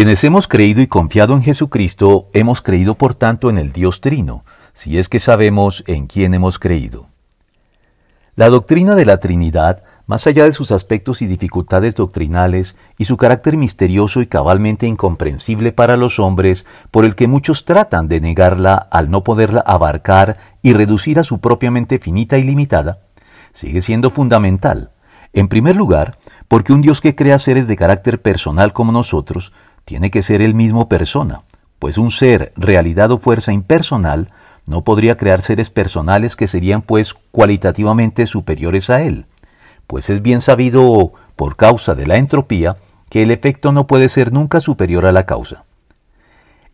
Quienes hemos creído y confiado en Jesucristo, hemos creído por tanto en el Dios Trino, si es que sabemos en quién hemos creído. La doctrina de la Trinidad, más allá de sus aspectos y dificultades doctrinales y su carácter misterioso y cabalmente incomprensible para los hombres, por el que muchos tratan de negarla al no poderla abarcar y reducir a su propia mente finita y limitada, sigue siendo fundamental, en primer lugar, porque un Dios que crea seres de carácter personal como nosotros, tiene que ser el mismo persona, pues un ser, realidad o fuerza impersonal, no podría crear seres personales que serían pues cualitativamente superiores a él, pues es bien sabido, por causa de la entropía, que el efecto no puede ser nunca superior a la causa.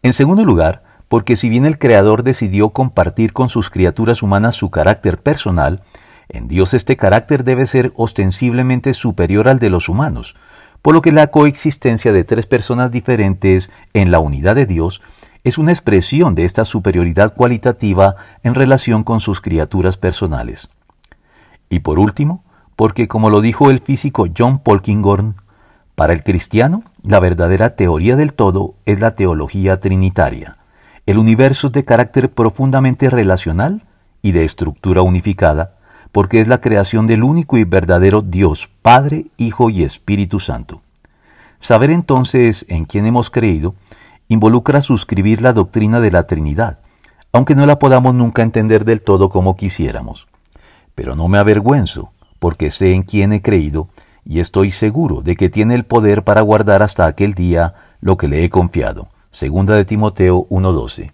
En segundo lugar, porque si bien el Creador decidió compartir con sus criaturas humanas su carácter personal, en Dios este carácter debe ser ostensiblemente superior al de los humanos, por lo que la coexistencia de tres personas diferentes en la unidad de Dios es una expresión de esta superioridad cualitativa en relación con sus criaturas personales. Y por último, porque como lo dijo el físico John Polkinghorne, para el cristiano la verdadera teoría del todo es la teología trinitaria. El universo es de carácter profundamente relacional y de estructura unificada, porque es la creación del único y verdadero Dios, Padre, Hijo y Espíritu Santo. Saber entonces en quién hemos creído involucra suscribir la doctrina de la Trinidad, aunque no la podamos nunca entender del todo como quisiéramos. Pero no me avergüenzo, porque sé en quién he creído y estoy seguro de que tiene el poder para guardar hasta aquel día lo que le he confiado. Segunda de Timoteo 1.12.